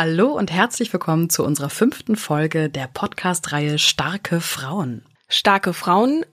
Hallo und herzlich willkommen zu unserer fünften Folge der Podcast-Reihe Starke Frauen. Starke Frauen,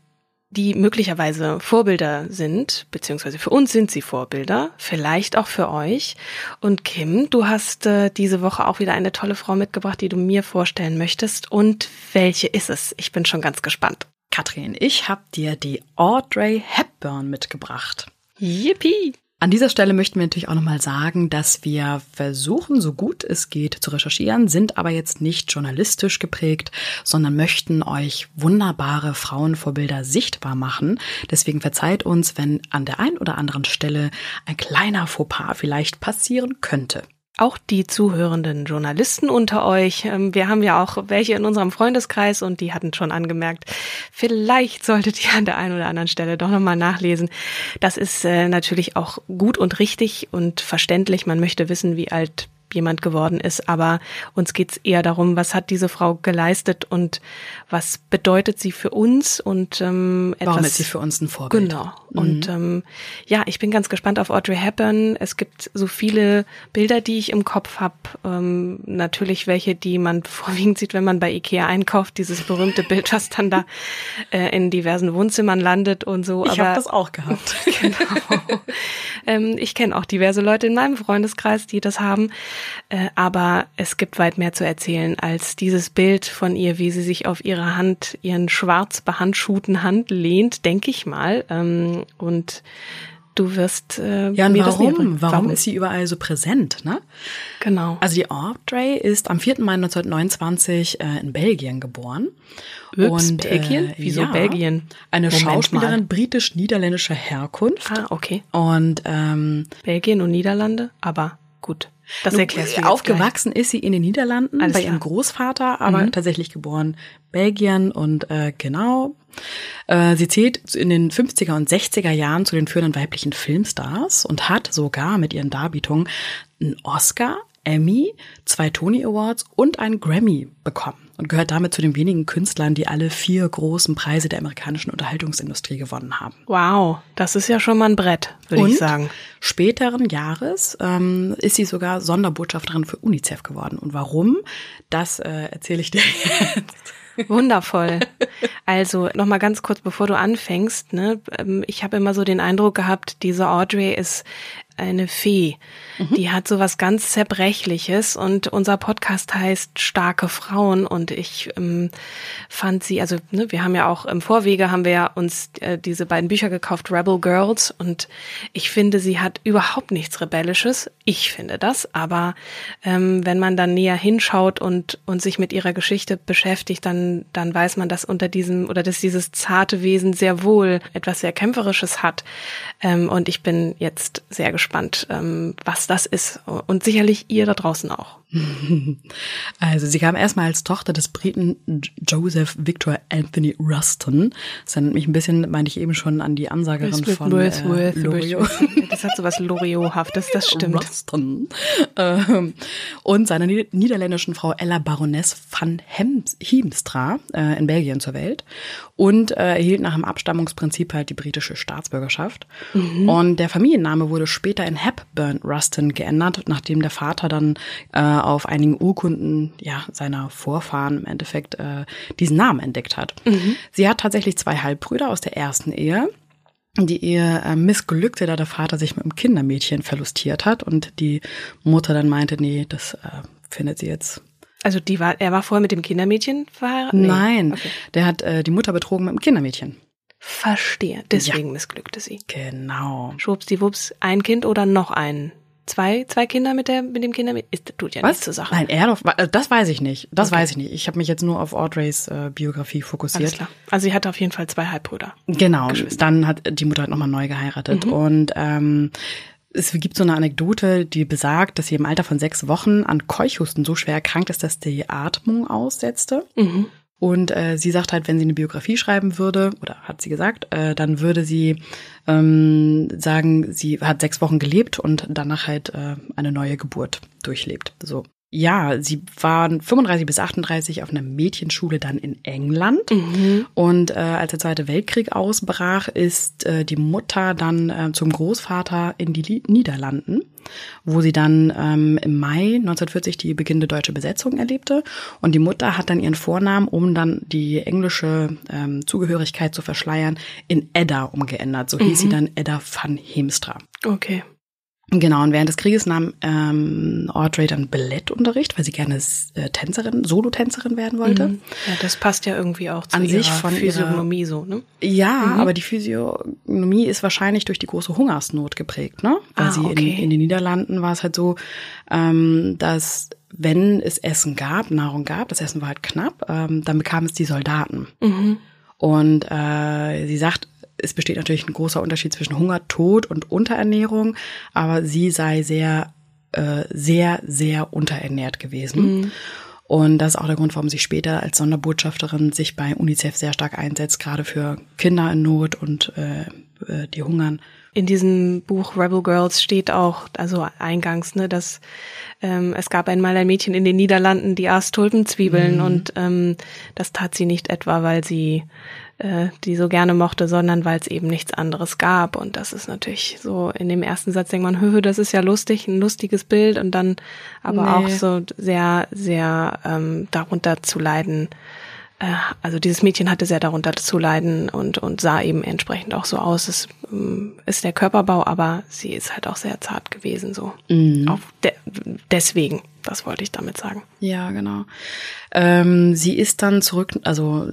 die möglicherweise Vorbilder sind, beziehungsweise für uns sind sie Vorbilder, vielleicht auch für euch. Und Kim, du hast äh, diese Woche auch wieder eine tolle Frau mitgebracht, die du mir vorstellen möchtest. Und welche ist es? Ich bin schon ganz gespannt. Katrin, ich habe dir die Audrey Hepburn mitgebracht. Yippie! An dieser Stelle möchten wir natürlich auch nochmal sagen, dass wir versuchen, so gut es geht, zu recherchieren, sind aber jetzt nicht journalistisch geprägt, sondern möchten euch wunderbare Frauenvorbilder sichtbar machen. Deswegen verzeiht uns, wenn an der einen oder anderen Stelle ein kleiner Fauxpas vielleicht passieren könnte auch die zuhörenden Journalisten unter euch. Ähm, wir haben ja auch welche in unserem Freundeskreis und die hatten schon angemerkt, vielleicht solltet ihr an der einen oder anderen Stelle doch nochmal nachlesen. Das ist äh, natürlich auch gut und richtig und verständlich. Man möchte wissen, wie alt jemand geworden ist, aber uns geht's eher darum, was hat diese Frau geleistet und was bedeutet sie für uns und ähm, etwas, Warum ist sie für uns ein Vorbild? Genau. Mhm. Und ähm, ja, ich bin ganz gespannt auf Audrey Hepburn. Es gibt so viele Bilder, die ich im Kopf habe. Ähm, natürlich welche, die man vorwiegend sieht, wenn man bei Ikea einkauft. Dieses berühmte Bild, was dann da äh, in diversen Wohnzimmern landet und so. Ich habe das auch gehabt. genau. ähm, ich kenne auch diverse Leute in meinem Freundeskreis, die das haben. Äh, aber es gibt weit mehr zu erzählen als dieses Bild von ihr, wie sie sich auf ihre Hand, ihren schwarz behandschuhten Hand lehnt, denke ich mal. Ähm, und du wirst äh, ja, und mir warum? das warum? Warum ist sie überall so präsent? Ne? Genau. Also die Audrey ist am 4. Mai 1929 äh, in Belgien geboren. Ups, und Belgien? Äh, Wieso ja, Belgien? Eine Moment Schauspielerin britisch-niederländischer Herkunft. Ah, okay. Und ähm, Belgien und Niederlande, aber gut. Das erklärst du Aufgewachsen gleich. ist sie in den Niederlanden Alles bei klar. ihrem Großvater, aber mhm. tatsächlich geboren Belgien und äh, genau. Äh, sie zählt in den 50er und 60er Jahren zu den führenden weiblichen Filmstars und hat sogar mit ihren Darbietungen einen Oscar, Emmy, zwei Tony Awards und einen Grammy bekommen und gehört damit zu den wenigen Künstlern, die alle vier großen Preise der amerikanischen Unterhaltungsindustrie gewonnen haben. Wow, das ist ja schon mal ein Brett, würde ich sagen. Späteren Jahres ähm, ist sie sogar Sonderbotschafterin für UNICEF geworden. Und warum? Das äh, erzähle ich dir jetzt. Wundervoll. Also nochmal ganz kurz, bevor du anfängst. Ne, ähm, ich habe immer so den Eindruck gehabt, diese Audrey ist eine Fee. Mhm. Die hat so was ganz Zerbrechliches und unser Podcast heißt Starke Frauen und ich ähm, fand sie, also ne, wir haben ja auch im Vorwege haben wir ja uns äh, diese beiden Bücher gekauft, Rebel Girls und ich finde, sie hat überhaupt nichts Rebellisches. Ich finde das, aber ähm, wenn man dann näher hinschaut und, und sich mit ihrer Geschichte beschäftigt, dann, dann weiß man, dass unter diesem oder dass dieses zarte Wesen sehr wohl etwas sehr Kämpferisches hat. Ähm, und ich bin jetzt sehr gespannt gespannt, ähm, was das ist. Und sicherlich ihr da draußen auch. Also sie kam erstmal als Tochter des Briten Joseph Victor Anthony Ruston. Das erinnert mich ein bisschen, meinte ich eben schon, an die Ansagerin von äh, Loriot. Das hat so was Loriot-haftes, das stimmt. Ruston. Ähm, und seiner niederländischen Frau Ella Baroness van Hiemstra äh, in Belgien zur Welt und äh, erhielt nach dem Abstammungsprinzip halt die britische Staatsbürgerschaft. Mhm. Und der Familienname wurde später in Hepburn Ruston geändert, nachdem der Vater dann äh, auf einigen Urkunden ja seiner Vorfahren im Endeffekt äh, diesen Namen entdeckt hat. Mhm. Sie hat tatsächlich zwei Halbbrüder aus der ersten Ehe. Die Ehe äh, missglückte, da der Vater sich mit einem Kindermädchen verlustiert hat und die Mutter dann meinte, nee, das äh, findet sie jetzt also die war, er war vorher mit dem Kindermädchen verheiratet? Nee. Nein, okay. der hat äh, die Mutter betrogen mit dem Kindermädchen. Verstehe. Deswegen ja. missglückte sie. Genau. Schwuppsdiwupps, ein Kind oder noch ein zwei, zwei Kinder mit der, mit dem Kinder, ist, tut ja Was? nichts zur Sache. Nein, er doch, äh, das weiß ich nicht. Das okay. weiß ich nicht. Ich habe mich jetzt nur auf Audreys äh, Biografie fokussiert. Alles klar. Also sie hatte auf jeden Fall zwei Halbbrüder. Genau. Dann hat die Mutter halt nochmal neu geheiratet. Mhm. Und ähm, es gibt so eine Anekdote, die besagt, dass sie im Alter von sechs Wochen an Keuchhusten so schwer erkrankt ist, dass die Atmung aussetzte. Mhm. Und äh, sie sagt halt, wenn sie eine Biografie schreiben würde, oder hat sie gesagt, äh, dann würde sie ähm, sagen, sie hat sechs Wochen gelebt und danach halt äh, eine neue Geburt durchlebt. So. Ja, sie waren 35 bis 38 auf einer Mädchenschule dann in England. Mhm. Und äh, als der Zweite Weltkrieg ausbrach, ist äh, die Mutter dann äh, zum Großvater in die Li Niederlanden, wo sie dann ähm, im Mai 1940 die beginnende deutsche Besetzung erlebte. Und die Mutter hat dann ihren Vornamen, um dann die englische ähm, Zugehörigkeit zu verschleiern, in Edda umgeändert. So hieß sie dann Edda van Heemstra. Okay. Genau, und während des Krieges nahm ähm, Audrey dann Ballettunterricht, weil sie gerne äh, Tänzerin, Solotänzerin werden wollte. Mhm. Ja, das passt ja irgendwie auch zu An ihrer sich von ihrer- Physiognomie so, ne? Ja, Mhm. aber die Physiognomie ist wahrscheinlich durch die große Hungersnot geprägt, ne? Weil Ah, sie okay. in, in den Niederlanden war es halt so, ähm, dass wenn es Essen gab, Nahrung gab, das Essen war halt knapp, ähm, dann bekamen es die Soldaten. Mhm. Und äh, sie sagt, es besteht natürlich ein großer Unterschied zwischen Hunger, Tod und Unterernährung, aber sie sei sehr, äh, sehr, sehr unterernährt gewesen. Und das ist auch der Grund, warum sie später als Sonderbotschafterin sich bei UNICEF sehr stark einsetzt, gerade für Kinder in Not und äh, äh, die hungern. In diesem Buch Rebel Girls steht auch, also eingangs, ne, dass ähm, es gab einmal ein Mädchen in den Niederlanden, die aß Tulpenzwiebeln und ähm, das tat sie nicht etwa, weil sie äh, die so gerne mochte, sondern weil es eben nichts anderes gab. Und das ist natürlich so, in dem ersten Satz denkt man, höhö, das ist ja lustig, ein lustiges Bild und dann aber Nee. auch so sehr, sehr ähm, darunter zu leiden. Äh, also dieses Mädchen hatte sehr darunter zu leiden und, und sah eben entsprechend auch so aus. Es ähm, ist der Körperbau, aber sie ist halt auch sehr zart gewesen, so. Auf de deswegen, das wollte ich damit sagen. Ja, genau. Ähm, sie ist dann zurück, also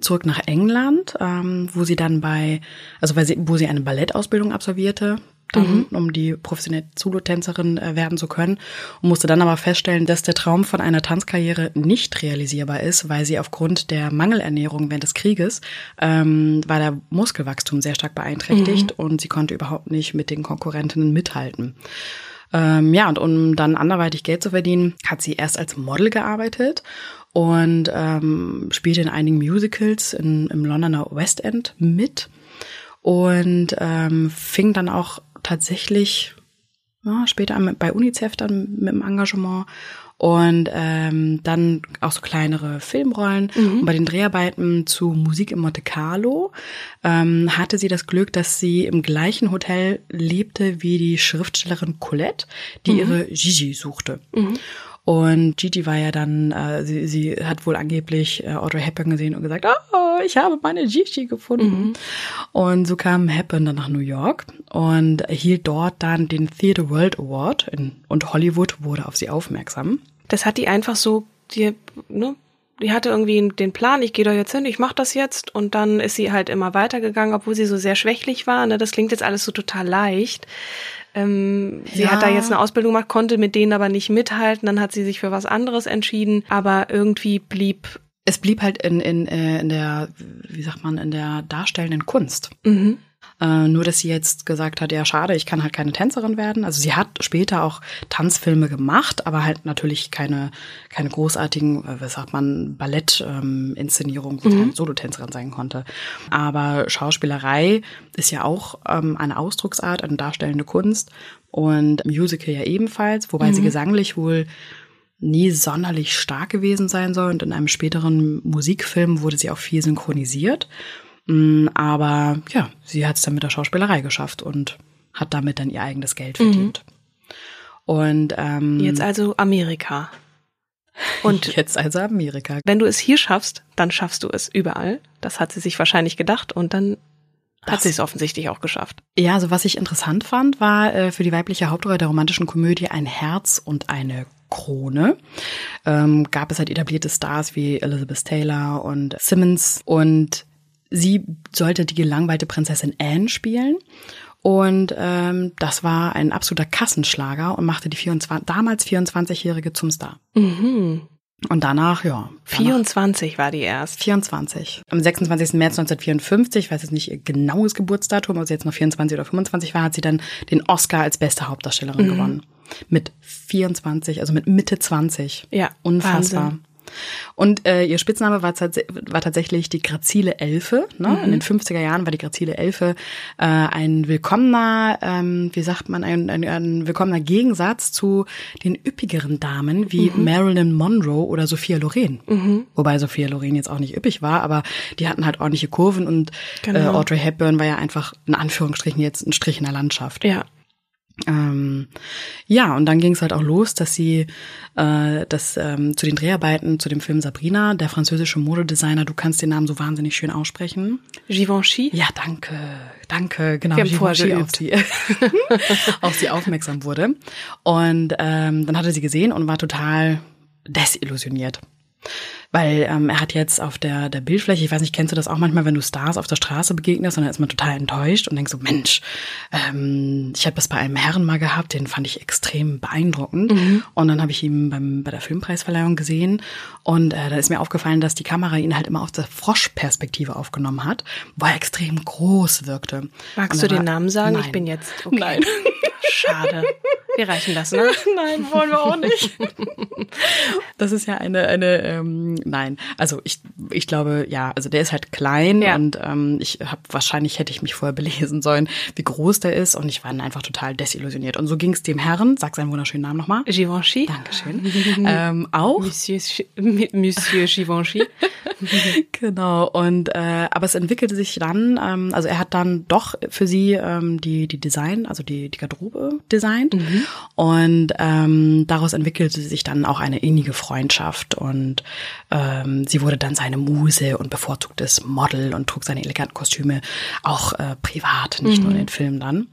zurück nach England, ähm, wo sie dann bei, also weil sie, wo sie eine Ballettausbildung absolvierte, dann, um die professionelle Zulotänzerin äh, werden zu können, und musste dann aber feststellen, dass der Traum von einer Tanzkarriere nicht realisierbar ist, weil sie aufgrund der Mangelernährung während des Krieges ähm, war der Muskelwachstum sehr stark beeinträchtigt und sie konnte überhaupt nicht mit den Konkurrentinnen mithalten. Ähm, ja, und um dann anderweitig Geld zu verdienen, hat sie erst als Model gearbeitet und ähm, spielte in einigen Musicals in, im Londoner West End mit und ähm, fing dann auch tatsächlich ja, später bei UNICEF dann mit dem Engagement und ähm, dann auch so kleinere Filmrollen. Und bei den Dreharbeiten zu Musik in Monte Carlo ähm, hatte sie das Glück, dass sie im gleichen Hotel lebte wie die Schriftstellerin Colette, die ihre Gigi suchte. Und Gigi war ja dann, äh, sie, sie hat wohl angeblich äh, Audrey Hepburn gesehen und gesagt, oh, ich habe meine Gigi gefunden. Und so kam Hepburn dann nach New York und erhielt dort dann den Theatre World Award in, und Hollywood wurde auf sie aufmerksam. Das hat die einfach so, die, ne, die hatte irgendwie den Plan, ich gehe da jetzt hin, ich mache das jetzt und dann ist sie halt immer weitergegangen, obwohl sie so sehr schwächlich war. Ne? Das klingt jetzt alles so total leicht. Ähm, sie Ja. hat da jetzt eine Ausbildung gemacht, konnte mit denen aber nicht mithalten, dann hat sie sich für was anderes entschieden, aber irgendwie blieb Es blieb halt in, in, äh, in der, wie sagt man, in der darstellenden Kunst. mhm. Äh, nur, dass sie jetzt gesagt hat, ja, schade, ich kann halt keine Tänzerin werden. Also sie hat später auch Tanzfilme gemacht, aber halt natürlich keine, keine großartigen, äh, was sagt man, Ballett-Inszenierungen, wo sie eine Solotänzerin sein konnte. Aber Schauspielerei ist ja auch ähm, eine Ausdrucksart, eine darstellende Kunst und Musical ja ebenfalls, wobei sie gesanglich wohl nie sonderlich stark gewesen sein soll. Und in einem späteren Musikfilm wurde sie auch viel synchronisiert. Mm, Aber ja, sie hat es dann mit der Schauspielerei geschafft und hat damit dann ihr eigenes Geld verdient. Und ähm, jetzt also Amerika. Und jetzt also Amerika. wenn du es hier schaffst, dann schaffst du es überall. Das hat sie sich wahrscheinlich gedacht und dann hat sie es offensichtlich auch geschafft. Ja, also was ich interessant fand, war äh, für die weibliche Hauptrolle der romantischen Komödie ein Herz und eine Krone. Ähm, gab es halt etablierte Stars wie Elizabeth Taylor und Simmons und sie sollte die gelangweilte Prinzessin Anne spielen. Und ähm, das war ein absoluter Kassenschlager und machte die 24, damals 24-Jährige zum Star. Mhm. Und danach, ja. 24 war die erst. 24. Am 26. März 1954, ich weiß jetzt nicht ihr genaues Geburtsdatum, ob sie jetzt noch 24 oder 25 war, hat sie dann den Oscar als beste Hauptdarstellerin mhm. gewonnen. Mit 24, also mit Mitte 20. Ja. Unfassbar. Wahnsinn. Und äh, ihr Spitzname war, war tatsächlich die grazile Elfe. Ne? Mhm. In den 50er Jahren war die grazile Elfe äh, ein willkommener, ähm, wie sagt man, ein, ein, ein willkommener Gegensatz zu den üppigeren Damen wie mhm. Marilyn Monroe oder Sophia Loren. Mhm. Wobei Sophia Loren jetzt auch nicht üppig war, aber die hatten halt ordentliche Kurven und genau. äh, Audrey Hepburn war ja einfach in Anführungsstrichen jetzt ein Strich in der Landschaft. Ja. Ähm, ja, und dann ging es halt auch los, dass sie äh, das ähm, zu den Dreharbeiten zu dem Film Sabrina, der französische Modedesigner, du kannst den Namen so wahnsinnig schön aussprechen. Givenchy? Ja, danke, danke, genau. Wir Givenchy auf sie, auf sie aufmerksam wurde. Und ähm, dann hatte sie gesehen und war total desillusioniert weil ähm, er hat jetzt auf der, der Bildfläche, ich weiß nicht, kennst du das auch manchmal, wenn du Stars auf der Straße begegnest und dann ist man total enttäuscht und denkst so, Mensch, ähm, ich habe das bei einem Herren mal gehabt, den fand ich extrem beeindruckend. Mhm. Und dann habe ich ihn beim, bei der Filmpreisverleihung gesehen und äh, da ist mir aufgefallen, dass die Kamera ihn halt immer auf der Froschperspektive aufgenommen hat, wo er extrem groß wirkte. Magst du den Namen sagen? Nein. Ich bin jetzt. Okay. Nein. Schade. Wir reichen das, ne? Nein, wollen wir auch nicht. Das ist ja eine, eine, ähm, nein. Also ich, ich glaube, ja, also der ist halt klein Ja. und ähm, ich habe wahrscheinlich hätte ich mich vorher belesen sollen, wie groß der ist und ich war dann einfach total desillusioniert. Und so ging es dem Herren, sag seinen wunderschönen Namen nochmal. Givenchy? Dankeschön. ähm, auch. Monsieur, Monsieur Givenchy. Genau, und äh, aber es entwickelte sich dann, ähm, also er hat dann doch für sie ähm, die die Design, also die die Garderobe designt und ähm, daraus entwickelte sich dann auch eine innige Freundschaft und ähm, sie wurde dann seine Muse und bevorzugtes Model und trug seine eleganten Kostüme auch äh, privat, nicht nur in den Filmen dann.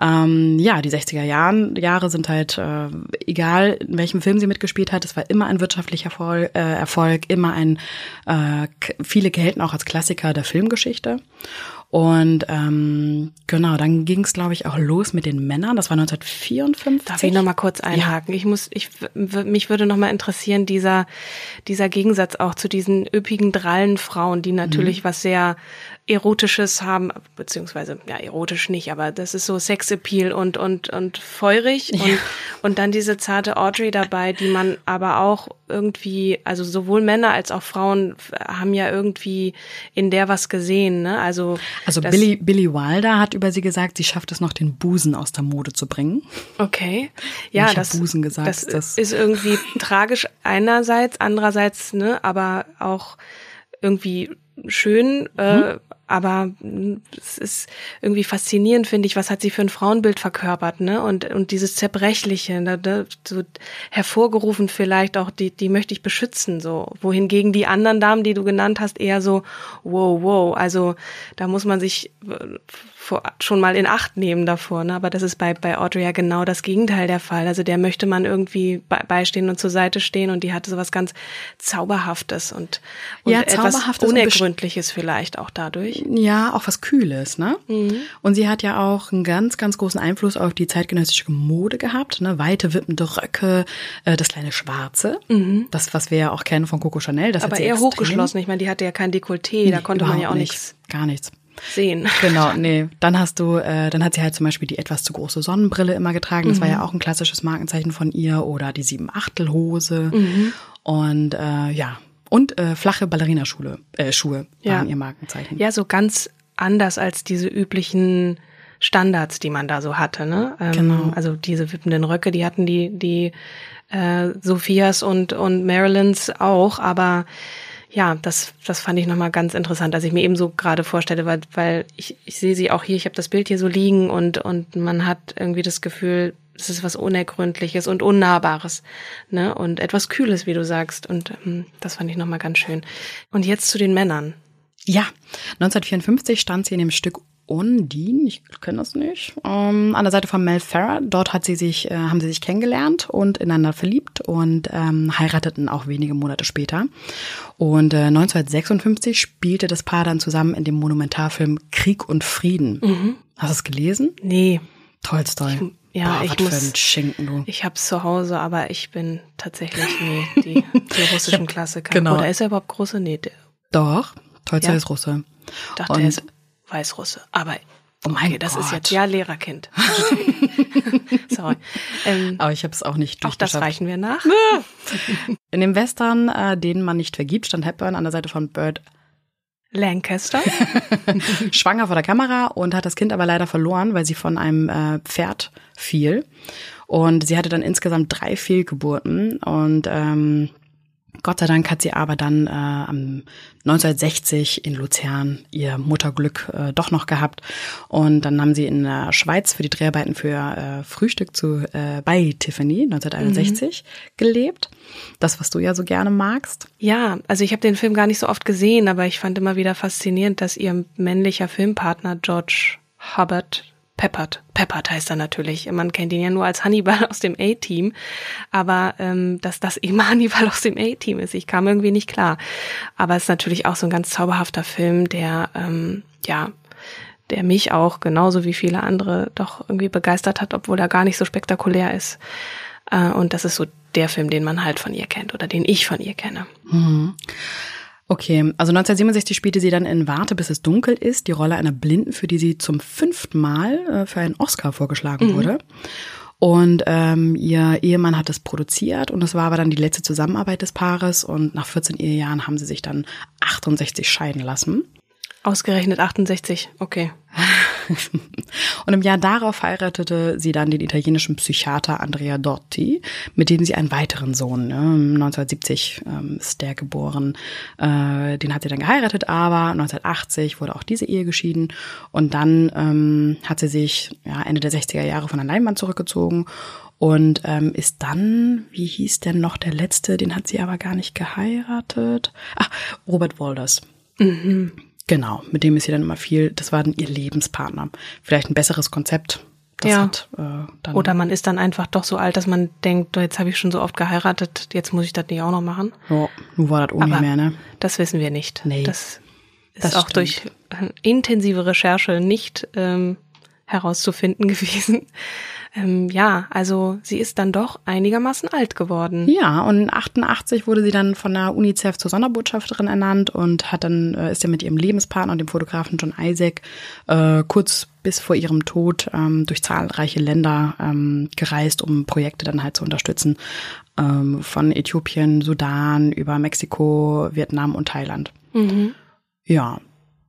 Ähm, ja, die 60er Jahren, Jahre sind halt, äh, egal in welchem Film sie mitgespielt hat, es war immer ein wirtschaftlicher Erfolg, äh, Erfolg immer ein, äh, viele gelten auch als Klassiker der Filmgeschichte. Und ähm, genau, dann ging es, glaube ich, auch los mit den Männern. Das war 1954. Darf ich noch mal kurz einhaken? Ich muss, ich, mich würde noch mal interessieren, dieser, dieser Gegensatz auch zu diesen üppigen, drallen Frauen, die natürlich was sehr Erotisches haben, beziehungsweise, ja, erotisch nicht, aber das ist so Sexappeal und, und, und feurig und, und dann diese zarte Audrey dabei, die man aber auch irgendwie, also sowohl Männer als auch Frauen haben ja irgendwie in der was gesehen, ne? Also, Also Billy, Billy Wilder hat über sie gesagt, sie schafft es noch, den Busen aus der Mode zu bringen. Okay. Ja, Ich das, Busen gesagt, das, das- ist irgendwie tragisch einerseits, andererseits, ne, aber auch irgendwie schön, äh, aber mh, es ist irgendwie faszinierend, finde ich, was hat sie für ein Frauenbild verkörpert, ne? Und, und dieses Zerbrechliche, da, so hervorgerufen vielleicht auch, die, die möchte ich beschützen, so. Wohingegen die anderen Damen, die du genannt hast, eher so, wow, wow, also da muss man sich äh, vor, schon mal in Acht nehmen davor, ne? Aber das ist bei, bei Audrey ja genau das Gegenteil der Fall. Also der möchte man irgendwie bei, beistehen und zur Seite stehen und die hatte sowas ganz Zauberhaftes und, und Ja, etwas Unergründliches vielleicht auch dadurch. Ja, auch was Kühles, ne? Mhm. Und sie hat ja auch einen ganz, ganz großen Einfluss auf die zeitgenössische Mode gehabt, ne? Weite, wippende Röcke, äh, das kleine Schwarze, das, was wir ja auch kennen von Coco Chanel. Das Mhm. Aber eher extrem- hochgeschlossen. Ich meine, die hatte ja kein Dekolleté, da Nee, konnte man ja auch nichts Gar nichts. sehen. Genau, nee. Dann hast du, äh, dann hat sie halt zum Beispiel die etwas zu große Sonnenbrille immer getragen. Das war Mhm. ja auch ein klassisches Markenzeichen von ihr. Oder die Sieben-Achtel-Hose. Mhm. Und äh, ja. Und äh, flache Ballerinaschuhe äh, Schuhe Ja. waren ihr Markenzeichen. Ja, so ganz anders als diese üblichen Standards, die man da so hatte, ne? Ähm, Genau. Also diese wippenden Röcke, die hatten die, die äh, Sophias und, und Marilyns auch, aber ja, das, das fand ich nochmal ganz interessant, als ich mir eben so gerade vorstelle, weil, weil ich, ich sehe sie auch hier, ich habe das Bild hier so liegen und, und man hat irgendwie das Gefühl, es ist was Unergründliches und Unnahbares, ne? Und etwas Kühles, wie du sagst. Und ähm, das fand ich nochmal ganz schön. Und jetzt zu den Männern. Ja, 1954 stand sie in dem Stück Undine, ich kenne das nicht, ähm, an der Seite von Mel Ferrer. Dort hat sie sich, äh, haben sie sich kennengelernt und ineinander verliebt und ähm, heirateten auch wenige Monate später. Und äh, 1956 spielte das Paar dann zusammen in dem Monumentarfilm Krieg und Frieden. Hast du es gelesen? Nee, Tolstoi. Ja, Boah, ich muss. Schinken, du. Ich hab's zu Hause, aber ich bin tatsächlich nee, die, die russischen Klassiker. genau. Oder ist er überhaupt Russe? Nee, der, Doch, Tolstoi Ja? ist Russe. ich dachte, Und- er ist Weißrusse. Aber Oh mein okay, das ist Gott. jetzt ja Lehrerkind. Sorry. Ähm, Aber ich habe es auch nicht auch das reichen wir nach. In dem Western, äh, den man nicht vergibt, stand Hepburn an der Seite von Burt Lancaster. schwanger vor der Kamera und hat das Kind aber leider verloren, weil sie von einem äh, Pferd fiel. Und sie hatte dann insgesamt drei Fehlgeburten und ähm, Gott sei Dank hat sie aber dann äh, am 1960 in Luzern ihr Mutterglück äh, doch noch gehabt. Und dann haben sie in der Schweiz für die Dreharbeiten für äh, Frühstück zu äh, bei Tiffany 1961 gelebt. Das, was du ja so gerne magst. Ja, also ich habe den Film gar nicht so oft gesehen, aber ich fand immer wieder faszinierend, dass ihr männlicher Filmpartner George Hubbard Peppert, Peppert heißt er natürlich. Man kennt ihn ja nur als Hannibal aus dem A-Team, aber ähm, dass das eben Hannibal aus dem A-Team ist, ich kam irgendwie nicht klar. Aber es ist natürlich auch so ein ganz zauberhafter Film, der ähm, ja, der mich auch genauso wie viele andere doch irgendwie begeistert hat, obwohl er gar nicht so spektakulär ist. Äh, und das ist so der Film, den man halt von ihr kennt oder den ich von ihr kenne. Okay, also 1967 spielte sie dann in Warte, bis es dunkel ist, die Rolle einer Blinden, für die sie zum fünften Mal äh, für einen Oscar vorgeschlagen wurde. Und ähm, ihr Ehemann hat es produziert und es war aber dann die letzte Zusammenarbeit des Paares und nach 14 Ehejahren haben sie sich dann 68 scheiden lassen. Ausgerechnet 68, okay. Und im Jahr darauf heiratete sie dann den italienischen Psychiater Andrea Dotti, mit dem sie einen weiteren Sohn, ne, 1970 ähm, ist der geboren, äh, den hat sie dann geheiratet, aber 1980 wurde auch diese Ehe geschieden. Und dann ähm, hat sie sich ja, Ende der 60er Jahre von der Leinwand zurückgezogen und ähm, ist dann, wie hieß denn noch der letzte, den hat sie aber gar nicht geheiratet, ach, Robert Walders. Genau, mit dem ist sie dann immer viel, das war dann ihr Lebenspartner. Vielleicht ein besseres Konzept. Das Ja. hat äh, Oder man ist dann einfach doch so alt, dass man denkt, jetzt habe ich schon so oft geheiratet, jetzt muss ich das nicht auch noch machen. ja, nun war das auch nicht mehr, ne? das wissen wir nicht. Nee, das ist das auch stimmt. durch intensive Recherche nicht ähm, herauszufinden gewesen. Ähm, ja, also sie ist dann doch einigermaßen alt geworden. Ja, und 88 wurde sie dann von der UNICEF zur Sonderbotschafterin ernannt und hat dann äh, ist ja mit ihrem Lebenspartner und dem Fotografen John Isaac äh, kurz bis vor ihrem Tod ähm, durch zahlreiche Länder ähm, gereist, um Projekte dann halt zu unterstützen. Ähm, von Äthiopien, Sudan über Mexiko, Vietnam und Thailand. Mhm. Ja.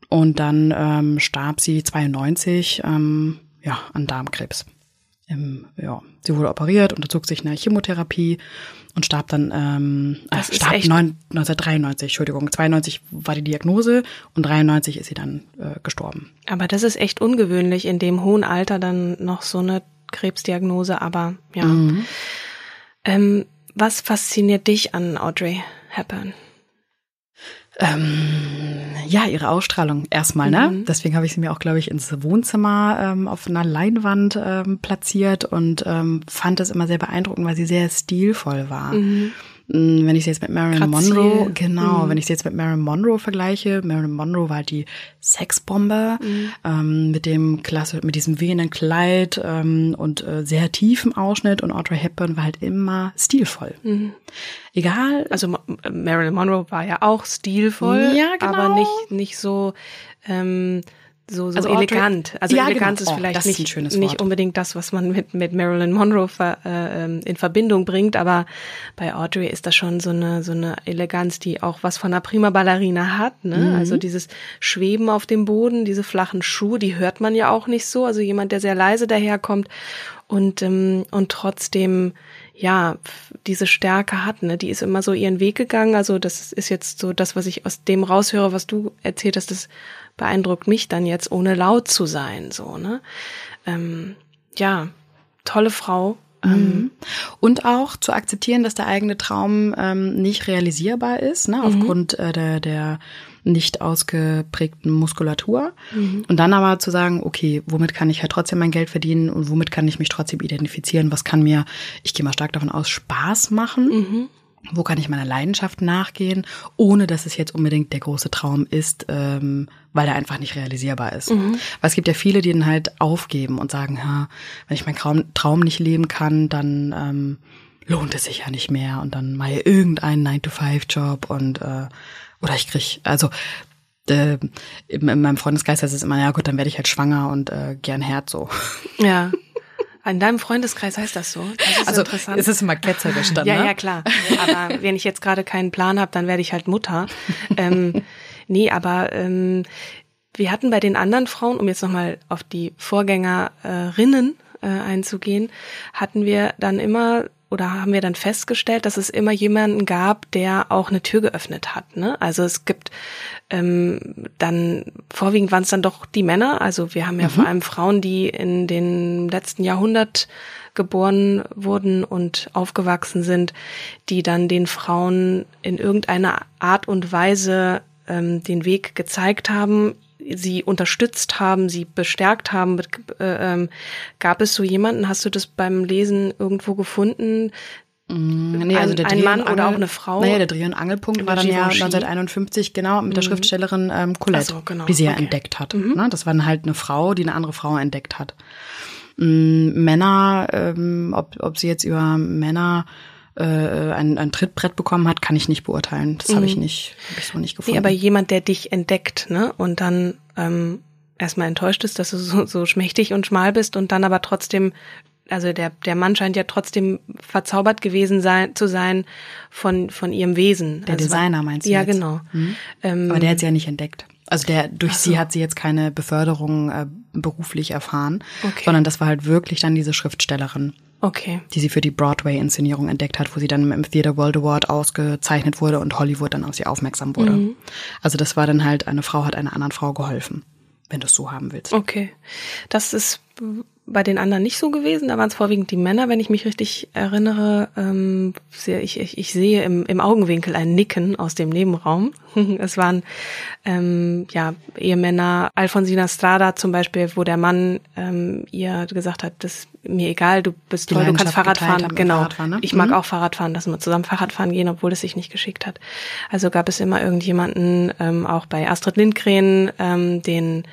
Und dann ähm, starb sie 92 ähm, ja, an Darmkrebs. Im, ja, sie wurde operiert, unterzog sich einer Chemotherapie und starb dann ähm, äh, Das starb echt- neun, 1993, Entschuldigung, 92 war die Diagnose und 93 ist sie dann äh, gestorben. Aber das ist echt ungewöhnlich, in dem hohen Alter dann noch so eine Krebsdiagnose, aber ja. Mhm. Ähm, was fasziniert dich an Audrey Hepburn? Ähm, ja, ihre Ausstrahlung erstmal, ne? Mhm. Deswegen habe ich sie mir auch, glaube ich, ins Wohnzimmer ähm, auf einer Leinwand ähm, platziert und ähm, fand das immer sehr beeindruckend, weil sie sehr stilvoll war. Mm, Wenn ich sie jetzt mit Marilyn Grazil. Monroe, genau, wenn ich sie jetzt mit Marilyn Monroe vergleiche, Marilyn Monroe war halt die Sexbombe ähm, mit dem klasse, mit diesem wehenden Kleid ähm, und äh, sehr tiefen Ausschnitt und Audrey Hepburn war halt immer stilvoll. Egal, Also Ma- Marilyn Monroe war ja auch stilvoll, Ja, genau. aber nicht nicht so ähm, so, so Also elegant. Also Ja, Eleganz genau. ist Oh, vielleicht das ist ein nicht, schönes nicht Wort. unbedingt das, was man mit, mit Marilyn Monroe ver, äh, ähm, in Verbindung bringt, aber bei Audrey ist das schon so eine, so eine Eleganz, die auch was von einer Prima Ballerina hat. Ne? Mhm. Also dieses Schweben auf dem Boden, diese flachen Schuhe, die hört man ja auch nicht so. Also jemand, der sehr leise daherkommt und, ähm, und trotzdem ja, diese Stärke hat, ne, die ist immer so ihren Weg gegangen. Also das ist jetzt so das, was ich aus dem raushöre, was du erzählt hast, das beeindruckt mich dann jetzt, ohne laut zu sein, so, ne. Ähm, ja, tolle Frau. Ähm, Und auch zu akzeptieren, dass der eigene Traum ähm, nicht realisierbar ist, ne, aufgrund äh, der, der nicht ausgeprägten Muskulatur. Und dann aber zu sagen, okay, womit kann ich halt trotzdem mein Geld verdienen und womit kann ich mich trotzdem identifizieren? Was kann mir, ich gehe mal stark davon aus, Spaß machen? wo kann ich meiner Leidenschaft nachgehen, ohne dass es jetzt unbedingt der große Traum ist, ähm, weil er einfach nicht realisierbar ist. Mhm. Weil es gibt ja viele, die dann halt aufgeben und sagen, ja, wenn ich meinen Traum nicht leben kann, dann ähm, lohnt es sich ja nicht mehr und dann mal irgendeinen 9-to-5-Job und äh, oder ich krieg, also äh, in, in meinem Freundeskreis heißt es immer, ja gut, dann werde ich halt schwanger und äh, gern Herz so. Ja. In deinem Freundeskreis heißt das so? Das ist also interessant. es ist immer ketzerisch dann, Ja, ne? ja, klar. Aber wenn ich jetzt gerade keinen Plan habe, dann werde ich halt Mutter. ähm, nee, aber ähm, wir hatten bei den anderen Frauen, um jetzt nochmal auf die Vorgängerinnen äh, einzugehen, hatten wir dann immer oder haben wir dann festgestellt, dass es immer jemanden gab, der auch eine Tür geöffnet hat. Ne? Also es gibt ähm, dann vorwiegend waren es dann doch die Männer. Also wir haben ja mhm. vor allem Frauen, die in den letzten Jahrhundert geboren wurden und aufgewachsen sind, die dann den Frauen in irgendeiner Art und Weise ähm, den Weg gezeigt haben, sie unterstützt haben, sie bestärkt haben. Äh, ähm, gab es so jemanden, hast du das beim Lesen irgendwo gefunden? Mm, nee, also der ein Mann Angel, oder auch eine Frau. Naja, der Dreh- und Angelpunkt war dann ja 1951, genau, mit der mhm. Schriftstellerin ähm, Colette, so, genau. die sie okay. ja entdeckt hat. Mhm. Ne? Das war dann halt eine Frau, die eine andere Frau entdeckt hat. Mhm, Männer, ähm, ob, ob sie jetzt über Männer äh, ein, ein Trittbrett bekommen hat, kann ich nicht beurteilen. Das mhm. habe ich nicht, habe ich so nicht gefunden. Nee, aber jemand, der dich entdeckt, ne, und dann ähm, erstmal enttäuscht ist, dass du so, so schmächtig und schmal bist und dann aber trotzdem also der, der Mann scheint ja trotzdem verzaubert gewesen sein, zu sein von, von ihrem Wesen. Der also, Designer meinst du Ja, jetzt? genau. Mhm. Ähm, Aber der hat sie ja nicht entdeckt. Also der, durch so. sie hat sie jetzt keine Beförderung äh, beruflich erfahren, okay. sondern das war halt wirklich dann diese Schriftstellerin. Okay. Die sie für die Broadway-Inszenierung entdeckt hat, wo sie dann im Theatre World Award ausgezeichnet wurde und Hollywood dann auf sie aufmerksam wurde. Mhm. Also das war dann halt, eine Frau hat einer anderen Frau geholfen, wenn du es so haben willst. Okay. Das ist bei den anderen nicht so gewesen. Da waren es vorwiegend die Männer, wenn ich mich richtig erinnere. Ähm, ich, ich, ich sehe im, im Augenwinkel ein Nicken aus dem Nebenraum. es waren ähm, ja Ehemänner, Alfonsina Strada zum Beispiel, wo der Mann ähm, ihr gesagt hat, das ist mir egal, du bist toll, du kannst Fahrrad fahren. Genau. Fahrradfahren, ne? Ich mag mhm. auch Fahrrad fahren, dass wir zusammen Fahrrad fahren gehen, obwohl es sich nicht geschickt hat. Also gab es immer irgendjemanden, ähm, auch bei Astrid Lindgren, ähm, den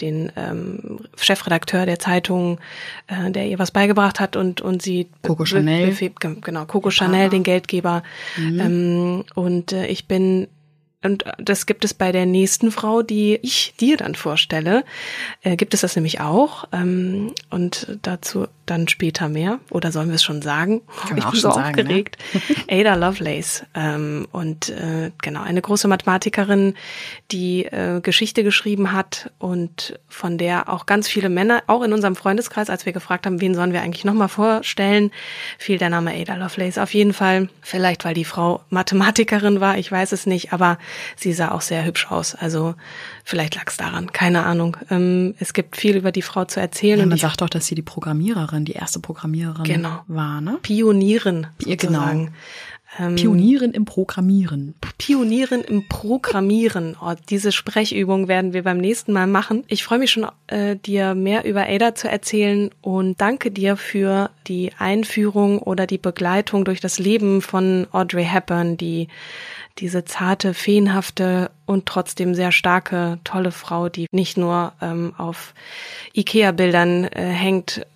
den ähm, Chefredakteur der Zeitung, äh, der ihr was beigebracht hat und und sie Coco Chanel. genau Coco Chanel den Geldgeber. Mhm. ähm, und äh, ich bin und das gibt es bei der nächsten Frau, die ich dir dann vorstelle, äh, gibt es das nämlich auch. Ähm, und dazu dann später mehr. Oder sollen wir es schon sagen? Kann ich bin so sagen, ne? aufgeregt. Ne? Ada Lovelace. Ähm, und äh, genau, eine große Mathematikerin, die äh, Geschichte geschrieben hat und von der auch ganz viele Männer, auch in unserem Freundeskreis, als wir gefragt haben, wen sollen wir eigentlich nochmal vorstellen, fiel der Name Ada Lovelace auf jeden Fall. Vielleicht, weil die Frau Mathematikerin war, ich weiß es nicht, aber sie sah auch sehr hübsch aus. Also vielleicht lag es daran, keine Ahnung. Ähm, es gibt viel über die Frau zu erzählen. Ja, man sagt doch, dass sie die Programmiererin, die erste Programmiererin genau. war, ne? Pionierin, sozusagen. Genau. Ähm, Pionierin im Programmieren. Pionierin im Programmieren. Oh, diese Sprechübung werden wir beim nächsten Mal machen. Ich freue mich schon, äh, dir mehr über Ada zu erzählen und danke dir für die Einführung oder die Begleitung durch das Leben von Audrey Hepburn, die diese zarte, feenhafte und trotzdem sehr starke, tolle Frau, die nicht nur ähm, auf Ikea-Bildern äh, hängt,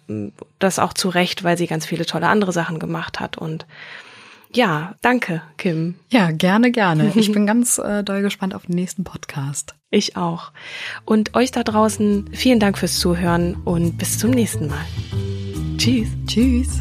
das auch zu Recht, weil sie ganz viele tolle andere Sachen gemacht hat und ja, danke, Kim. Ja, gerne, gerne. Ich bin ganz äh, doll gespannt auf den nächsten Podcast. Ich auch. Und euch da draußen vielen Dank fürs Zuhören und bis zum nächsten Mal. Tschüss. Tschüss.